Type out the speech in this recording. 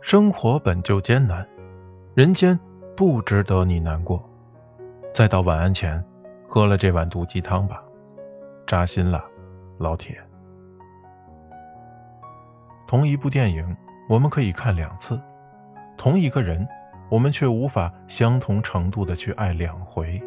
生活本就艰难人间不值得你难过。再到晚安前喝了这碗毒鸡汤吧扎心了老铁。同一部电影我们可以看两次同一个人我们却无法相同程度的去爱两回。